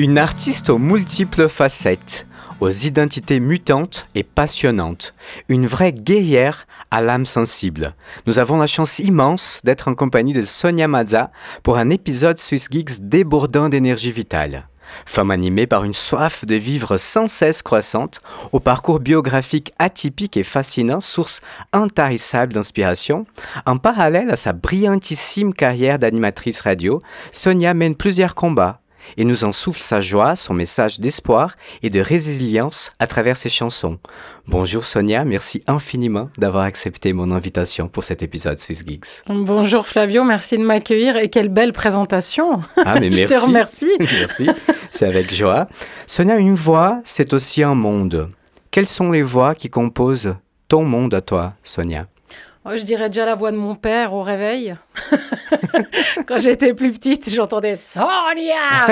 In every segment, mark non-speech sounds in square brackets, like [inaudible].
Une artiste aux multiples facettes, aux identités mutantes et passionnantes. Une vraie guerrière à l'âme sensible. Nous avons la chance immense d'être en compagnie de Sonia Mazza pour un épisode Swiss Geeks débordant d'énergie vitale. Femme animée par une soif de vivre sans cesse croissante, au parcours biographique atypique et fascinant, source intarissable d'inspiration, en parallèle à sa brillantissime carrière d'animatrice radio, Sonia mène plusieurs combats et nous en souffle sa joie, son message d'espoir et de résilience à travers ses chansons. Bonjour Sonia, merci infiniment d'avoir accepté mon invitation pour cet épisode Swiss Geeks. Bonjour Flavio, merci de m'accueillir et quelle belle présentation. Ah mais merci. [laughs] Je te remercie. [laughs] merci, c'est avec joie. Sonia, une voix, c'est aussi un monde. Quelles sont les voix qui composent ton monde à toi, Sonia? Je dirais déjà la voix de mon père au réveil. [laughs] Quand j'étais plus petite, j'entendais Sonia.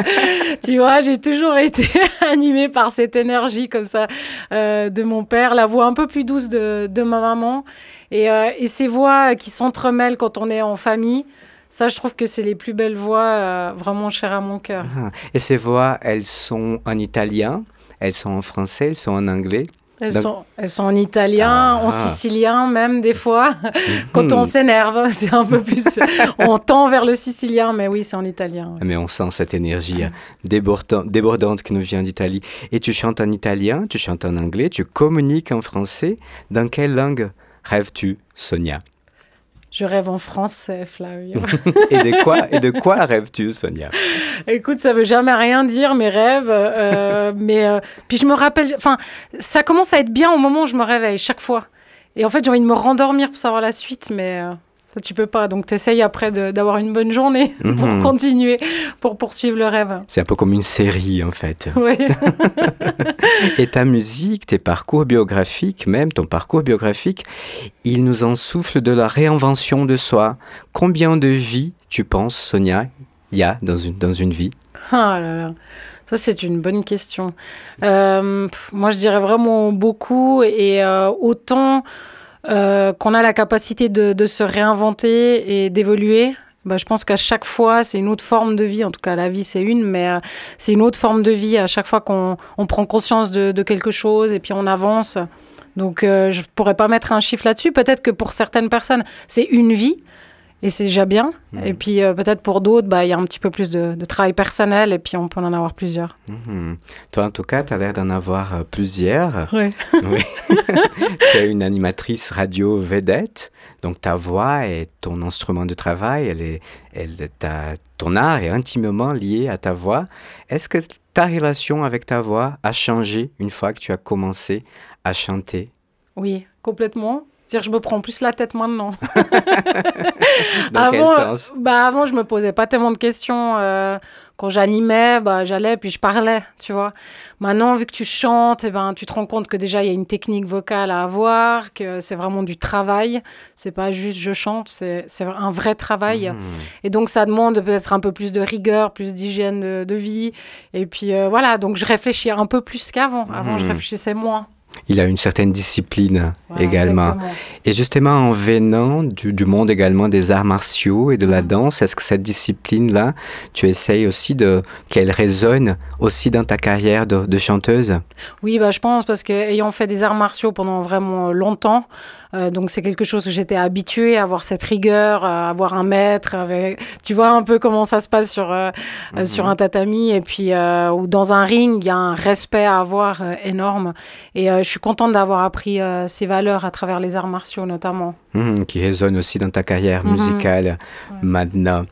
tu vois, j'ai toujours été [laughs] animée par cette énergie comme ça euh, de mon père, la voix un peu plus douce de, de ma maman et, euh, et, ces voix qui s'entremêlent quand on est en famille. Ça, je trouve que c'est les plus belles voix euh, vraiment chères à mon cœur. Ah, et ces voix, elles sont en italien, elles sont en français, elles sont en anglais? Elles, sont, elles sont en italien, en ah. sicilien même des fois. [laughs] Quand on s'énerve, [laughs] c'est un peu plus... on tend vers le sicilien, mais oui, c'est en italien. Mais on sent cette énergie euh, débordante, débordante qui nous vient d'Italie. Et tu chantes en italien, tu chantes en anglais, tu communiques en français. Dans quelle langue rêves-tu, Sonia? Je rêve en français, Flavio. [laughs] et de quoi, et de quoi rêves-tu, Sonia? Écoute, ça veut jamais rien dire, mes rêves. Euh, [laughs] mais euh, puis je me rappelle, enfin, ça commence à être bien au moment où je me réveille, chaque fois. Et en fait, j'ai envie de me rendormir pour savoir la suite, mais euh, tu peux pas. Donc, tu essayes après d'avoir une bonne journée [laughs] pour mhm. continuer, pour poursuivre le rêve. C'est un peu comme une série, en fait. Oui. [laughs] Et ta musique, tes parcours biographiques, même ton parcours biographique, il nous en souffle de la réinvention de soi. Combien de vies, tu penses, Sonia, il y a dans une, dans une vie? Ah là là. Ça, c'est une bonne question. Euh, moi, je dirais vraiment beaucoup. Et euh, autant euh, qu'on a la capacité de, se réinventer et d'évoluer. Bah, je pense qu'à chaque fois, c'est une autre forme de vie. En tout cas, la vie, c'est une, mais euh, c'est une autre forme de vie à chaque fois qu'on prend conscience de, quelque chose et puis on avance. Donc, euh, je pourrais pas mettre un chiffre là-dessus. Peut-être que pour certaines personnes, c'est une vie. Et c'est déjà bien. Mhm. Et puis euh, peut-être pour d'autres, bah, il y a un petit peu plus de, travail personnel et puis on peut en avoir plusieurs. Mhm. Toi, en tout cas, tu as l'air d'en avoir euh, plusieurs. [laughs] Oui. oui. [laughs] tu es une animatrice radio vedette. Donc ta voix est ton instrument de travail. Elle est, elle, ta, ton art est intimement lié à ta voix. Est-ce que ta relation avec ta voix a changé une fois que tu as commencé à chanter? Oui, complètement dire je me prends plus la tête maintenant. [laughs] Dans avant, quel sens bah avant, je me posais pas tellement de questions. Euh, quand j'animais, bah, j'allais puis je parlais, tu vois. Maintenant, vu que tu chantes, eh ben, tu te rends compte que déjà, il y a une technique vocale à avoir, que c'est vraiment du travail. C'est pas juste je chante, c'est un vrai travail. Mmh. Et donc, ça demande peut-être un peu plus de rigueur, plus d'hygiène de, vie. Et puis, euh, voilà, donc je réfléchis un peu plus qu'avant. Avant, je mmh. réfléchissais moins il a une certaine discipline également. Et justement, en venant du, monde également des arts martiaux et de la danse, est-ce que cette discipline-là, tu essayes aussi de qu'elle résonne aussi dans ta carrière de, chanteuse? Oui, bah, je pense parce qu'ayant fait des arts martiaux pendant vraiment longtemps, euh, donc c'est quelque chose que j'étais habituée à avoir cette rigueur, à avoir un maître, avec, tu vois un peu comment ça se passe sur, euh, euh, sur mhm. un tatami et puis ou dans un ring, il y a un respect à avoir énorme. Et je suis contente d'avoir appris ces valeurs à travers les arts martiaux notamment. Mhm, qui résonnent aussi dans ta carrière mhm. musicale maintenant.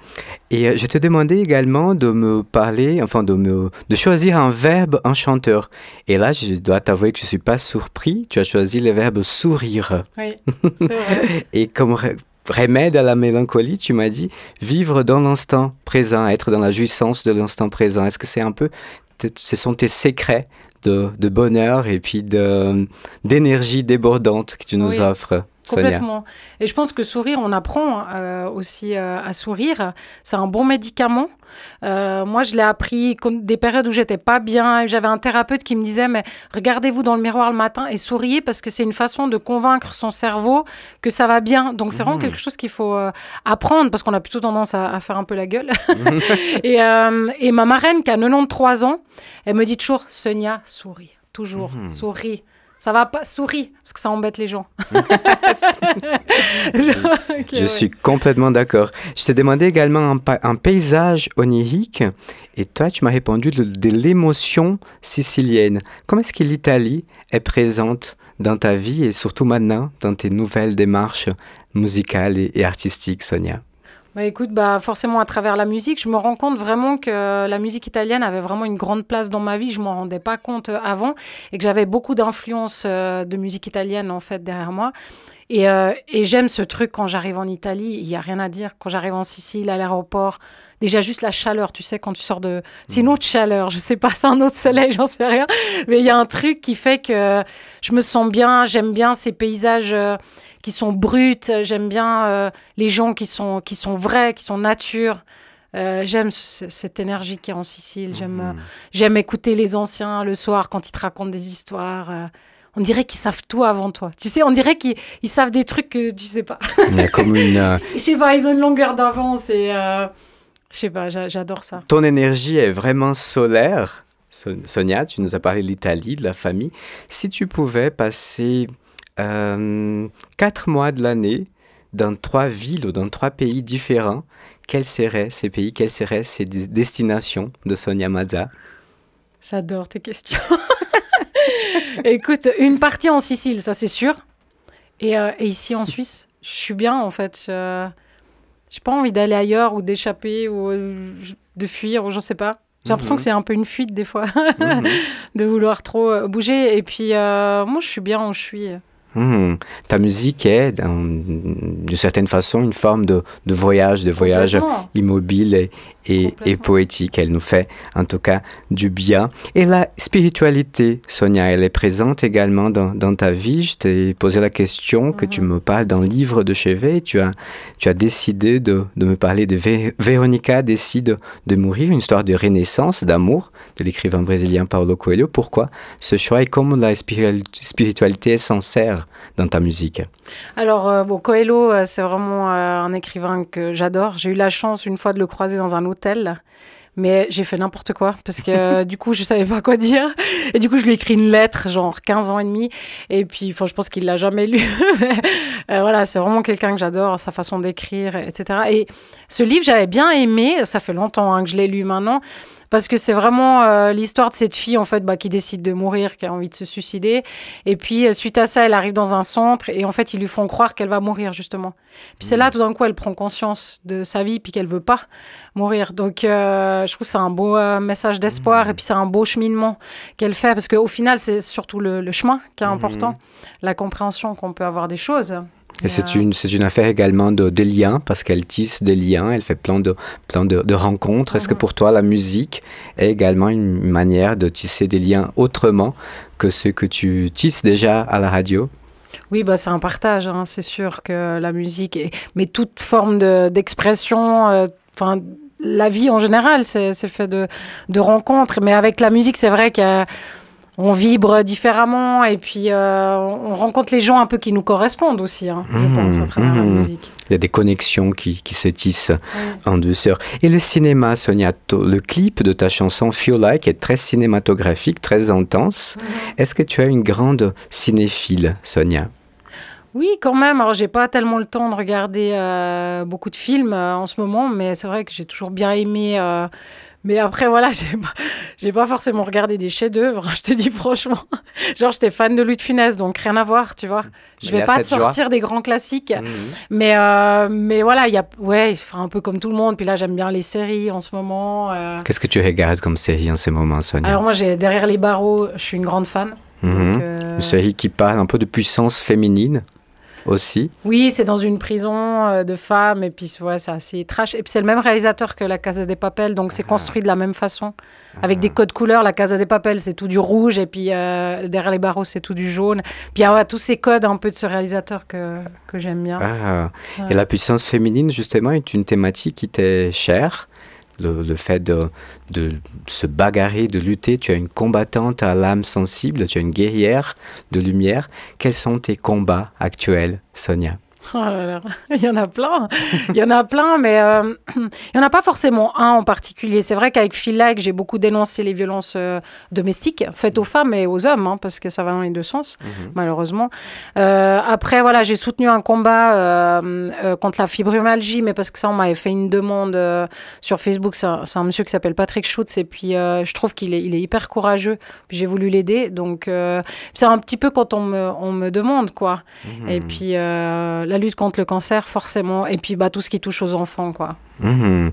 Et je te demandais également de me parler, enfin de, me, de choisir un verbe enchanteur. Et là, je dois t'avouer que je ne suis pas surpris. Tu as choisi le verbe sourire. [laughs] Et comme remède à la mélancolie, tu m'as dit vivre dans l'instant présent, être dans la jouissance de l'instant présent. Est-ce que c'est un peu, ce sont tes secrets de, bonheur et puis d'énergie débordante que tu nous offres Complètement. Et je pense que sourire, on apprend euh, aussi euh, à sourire. C'est un bon médicament. Euh, moi, je l'ai appris des périodes où j'étais pas bien. J'avais un thérapeute qui me disait mais regardez-vous dans le miroir le matin et souriez parce que c'est une façon de convaincre son cerveau que ça va bien. Donc c'est vraiment mmh. quelque chose qu'il faut apprendre parce qu'on a plutôt tendance à, faire un peu la gueule. [laughs] [laughs] et, et, ma marraine qui a 93 ans, elle me dit toujours Sonia, souris, toujours, mmh. souris. Ça va pas, souris, parce que ça embête les gens. [laughs] je, suis complètement d'accord. Je t'ai demandé également un, paysage onirique, et toi, tu m'as répondu de, l'émotion sicilienne. Comment est-ce que l'Italie est présente dans ta vie et surtout maintenant dans tes nouvelles démarches musicales et artistiques, Sonia? Bah écoute, bah forcément à travers la musique, je me rends compte vraiment que la musique italienne avait vraiment une grande place dans ma vie. Je m'en rendais pas compte euh, avant et que j'avais beaucoup d'influence euh, de musique italienne en fait derrière moi. Et, euh, et j'aime ce truc quand j'arrive en Italie. Il y a rien à dire. Quand j'arrive en Sicile, à l'aéroport, déjà juste la chaleur, tu sais, quand tu sors de... C'est une mm. autre chaleur, je sais pas, c'est un autre soleil, j'en sais rien. Mais il y a un truc qui fait que je me sens bien, j'aime bien ces paysages qui sont brutes. J'aime bien euh, les gens qui sont, qui sont vrais, qui sont nature. Euh, j'aime cette énergie qui est en Sicile. J'aime mhm. j'aime écouter les anciens le soir quand ils te racontent des histoires. Euh. on dirait qu'ils savent tout avant toi. Tu sais, on dirait qu'ils savent des trucs que tu sais pas. Il y a comme [laughs] une. Je sais pas, ils ont une longueur d'avance et je sais pas, j'adore ça. Ton énergie est vraiment solaire. Sonia, tu nous as parlé de l'Italie, de la famille. Si tu pouvais passer euh, quatre mois de l'année dans trois villes ou dans trois pays différents, quels seraient ces pays, quelles seraient ces destinations de Sonia Mazza? J'adore tes questions. [laughs] Écoute, une partie en Sicile, ça c'est sûr. Et, euh, ici en Suisse, je suis bien en fait. Je n'ai pas envie d'aller ailleurs ou d'échapper ou de fuir ou je sais pas. J'ai l'impression mhm. que c'est un peu une fuite des fois mhm. [laughs] de vouloir trop euh, bouger. Et puis moi, je suis bien où je suis. Hmm. Ta musique est, d'une certaine façon, une forme de, de voyage, de voyage immobile et, et, poétique. Elle nous fait en tout cas du bien. Et la spiritualité, Sonia, elle est présente également dans, dans ta vie. Je t'ai posé la question que tu mhm. me parles dans le livre de chevet. Tu as, tu as décidé de, de me parler de Véronica décide de mourir, une histoire de renaissance, d'amour de l'écrivain brésilien Paulo Coelho. Pourquoi ce choix et comment la spiritualité est sincère? Dans ta musique Alors, euh, bon, Coelho, euh, c'est vraiment euh, un écrivain que j'adore. J'ai eu la chance une fois de le croiser dans un hôtel mais j'ai fait n'importe quoi parce que [laughs] du coup je savais pas quoi dire. Et du coup je lui ai écrit une lettre genre 15 ans et demi. Et puis enfin je pense qu'il l'a jamais lu. [laughs] Voilà c'est vraiment quelqu'un que j'adore sa façon d'écrire etc et ce livre j'avais bien aimé ça fait longtemps hein, que je l'ai lu maintenant parce que c'est vraiment euh, l'histoire de cette fille en fait bah, qui décide de mourir, qui a envie de se suicider. Et puis euh, suite à ça, elle arrive dans un centre et en fait ils lui font croire qu'elle va mourir justement. Puis c'est là mmh. tout d'un coup elle prend conscience de sa vie puis qu'elle veut pas mourir. Donc euh, je trouve c'est un beau message d'espoir mmh. et puis c'est un beau cheminement qu'elle fait parce qu'au final c'est surtout le, chemin qui est important, mmh. la compréhension qu'on peut avoir des choses. Et c'est une, c'est une affaire également de, de liens, parce qu'elle tisse des liens, elle fait plein de, plein de, de rencontres. Est-ce que mhm. pour toi, la musique est également une manière de tisser des liens autrement que ceux que tu tisses déjà à la radio? Oui, bah, c'est un partage, hein. c'est sûr que la musique, est... mais toute forme d'expression, euh, enfin, la vie en général, c'est fait de, de rencontres. Mais avec la musique, c'est vrai qu'il y a on vibre différemment et puis euh, on rencontre les gens un peu qui nous correspondent aussi, hein, je mmh, pense, à travers la mmh. musique. Il y a des connexions qui, se tissent en douceur. Et le cinéma, Sonia, le clip de ta chanson Feel Like est très cinématographique, très intense. Est-ce que tu as une grande cinéphile, Sonia? Oui, quand même. Alors, j'ai pas tellement le temps de regarder euh, beaucoup de films euh, en ce moment, mais c'est vrai que j'ai toujours bien aimé mais après, voilà, [laughs] j'ai pas, j'ai pas forcément regardé des chefs-d'œuvre, je te dis franchement. [laughs] Genre, j'étais fan de Louis de Funès, donc rien à voir, tu vois. Je vais pas te sortir des grands classiques. Mhm. Mais, euh, mais voilà, il y a, ouais, un peu comme tout le monde. Puis là, j'aime bien les séries en ce moment. Euh. Qu'est-ce que tu regardes comme série en ce moment, Sonia? Alors, moi, j'ai Derrière les barreaux, je suis une grande fan. Euh, une série qui parle un peu de puissance féminine. Aussi. Oui, c'est dans une prison euh, de femmes, et puis ouais, c'est assez trash. Et puis c'est le même réalisateur que La Casa des Papel, donc c'est ah. construit de la même façon, avec des ah. codes couleurs. La Casa des Papel, c'est tout du rouge, et puis euh, derrière les barreaux, c'est tout du jaune. Puis il y a tous ces codes un peu de ce réalisateur que, que j'aime bien. Ah. Et la puissance féminine, justement, est une thématique qui t'est chère? Le, fait de, de, se bagarrer, de lutter. Tu as une combattante à l'âme sensible, tu as une guerrière de lumière. Quels sont tes combats actuels, Sonia? Oh là là, [laughs] il y en a plein. Il y en a plein, mais euh, [clears throat] il n'y en a pas forcément un en particulier. C'est vrai qu'avec Phil Like, j'ai beaucoup dénoncé les violences euh, domestiques faites aux femmes et aux hommes, hein, parce que ça va dans les deux sens, mhm. malheureusement. Euh, après, voilà, j'ai soutenu un combat contre la fibromyalgie, mais parce que ça, on m'avait fait une demande sur Facebook. C'est un, monsieur qui s'appelle Patrick Schutz, et puis je trouve qu'il est, il est hyper courageux. J'ai voulu l'aider. Donc, c'est un petit peu quand on me, on me demande, quoi. Mhm. Et puis, la lutte contre le cancer, forcément. Et puis bah, tout ce qui touche aux enfants, quoi. Mmh.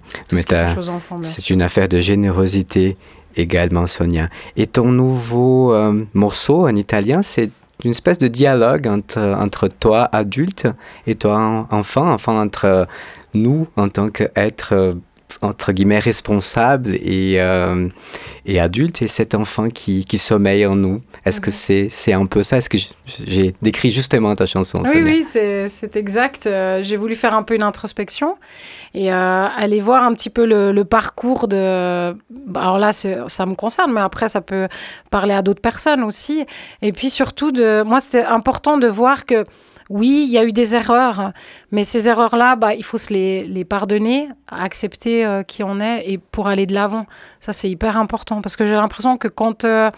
c'est une affaire de générosité également, Sonia. Et ton nouveau euh, morceau en italien, c'est une espèce de dialogue entre, entre toi, adulte, et toi, enfant, enfin entre nous en tant qu'être entre guillemets responsable et, euh, et adulte et cet enfant qui, qui sommeille en nous. Est-ce que mhm. c'est un peu ça? Est-ce que j'ai décrit justement ta chanson Oui, oui, c'est exact. Euh, j'ai voulu faire un peu une introspection et euh, aller voir un petit peu le, le parcours de... Bah, alors là, ça me concerne, mais après, ça peut parler à d'autres personnes aussi. Et puis surtout, de... moi, c'était important de voir que oui, il y a eu des erreurs, mais ces erreurs-là, bah, il faut se les, pardonner, accepter euh, qui on est et pour aller de l'avant. Ça, c'est hyper important parce que j'ai l'impression que quand euh,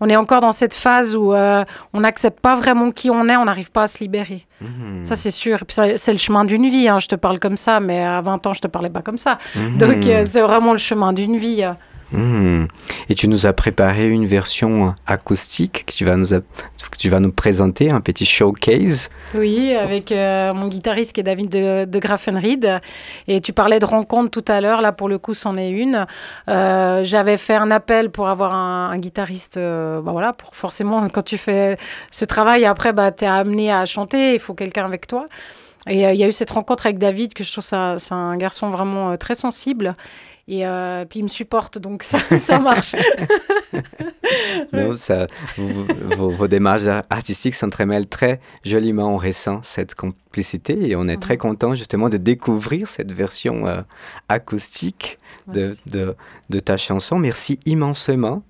on est encore dans cette phase où euh, on n'accepte pas vraiment qui on est, on n'arrive pas à se libérer. Mmh. Ça, c'est sûr. c'est le chemin d'une vie. Hein. Je te parle comme ça, mais à 20 ans, je te parlais pas comme ça. Mmh. Donc, c'est vraiment le chemin d'une vie. Hmm. Et tu nous as préparé une version acoustique que tu vas nous, présenter, un petit showcase. Oui, avec euh, mon guitariste qui est David de, de Graffenried. Et tu parlais de rencontre tout à l'heure, là pour le coup c'en est une. Euh, j'avais fait un appel pour avoir un, guitariste, euh, bah voilà, pour forcément [laughs] quand tu fais ce travail, après bah, tu es amené à chanter, il faut quelqu'un avec toi. Et il y a eu cette rencontre avec David, que je trouve ça, c'est un garçon vraiment très sensible. Et euh, puis il me supporte, donc ça, [laughs] ça marche. [laughs] non, ça, vos, démarches artistiques s'entremêlent très joliment. On ressent cette complicité et on est très content justement de découvrir cette version euh, acoustique de, de, de, ta chanson. Merci immensément.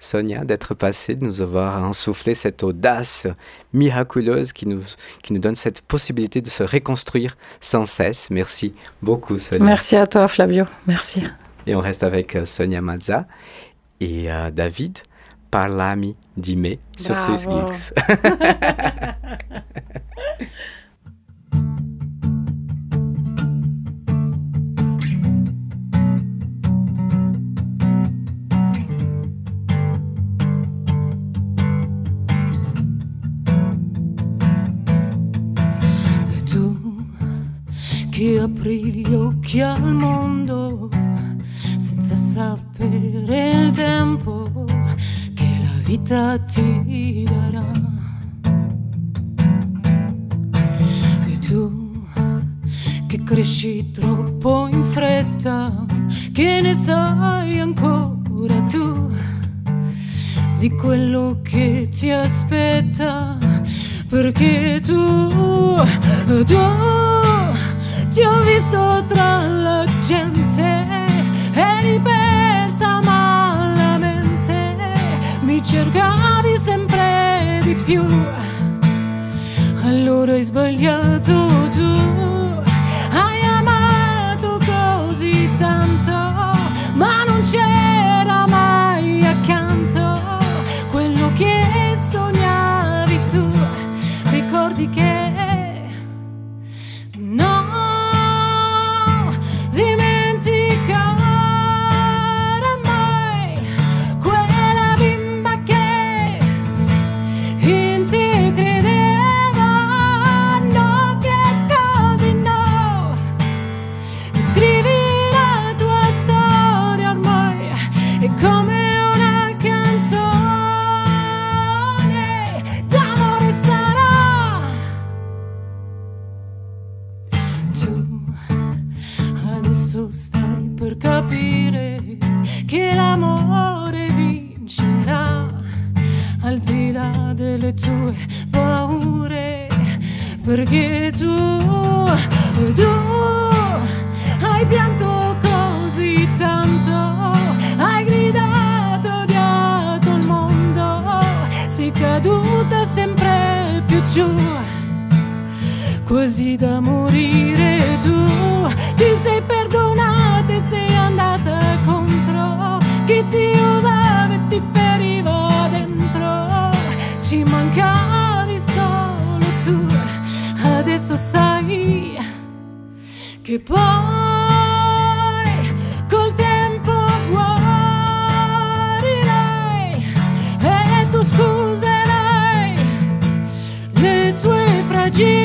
Sonia, d'être passée, de nous avoir insoufflé cette audace miraculeuse qui nous, qui nous donne cette possibilité de se reconstruire sans cesse. Merci beaucoup, Sonia. Merci à toi, Flavio. Merci. Et on reste avec euh, Sonia Mazza et euh, David Parlami Dime sur SwissGeeks. [laughs] qui apri gli occhi al mondo senza sapere il tempo che la vita ti darà. E tu che cresci troppo in fretta, che ne sai ancora tu di quello che ti aspetta? Perché tu, tu ti ho visto tra la gente eri persa malamente, mi cercavi sempre di più, allora hai sbagliato tu, hai amato così tanto, ma non c'era mai accanto quello che sognavi tu, ricordi che tue paure, perché tu, tu hai pianto così tanto, hai gridato, odiato il mondo, sei caduta sempre più giù, quasi da morire tu, ti sei perdonata e sei andata contro chi ti usava e ti feriva ci mancavi solo tu, adesso sai che poi col tempo guarirai e tu scuserai le tue fragilità.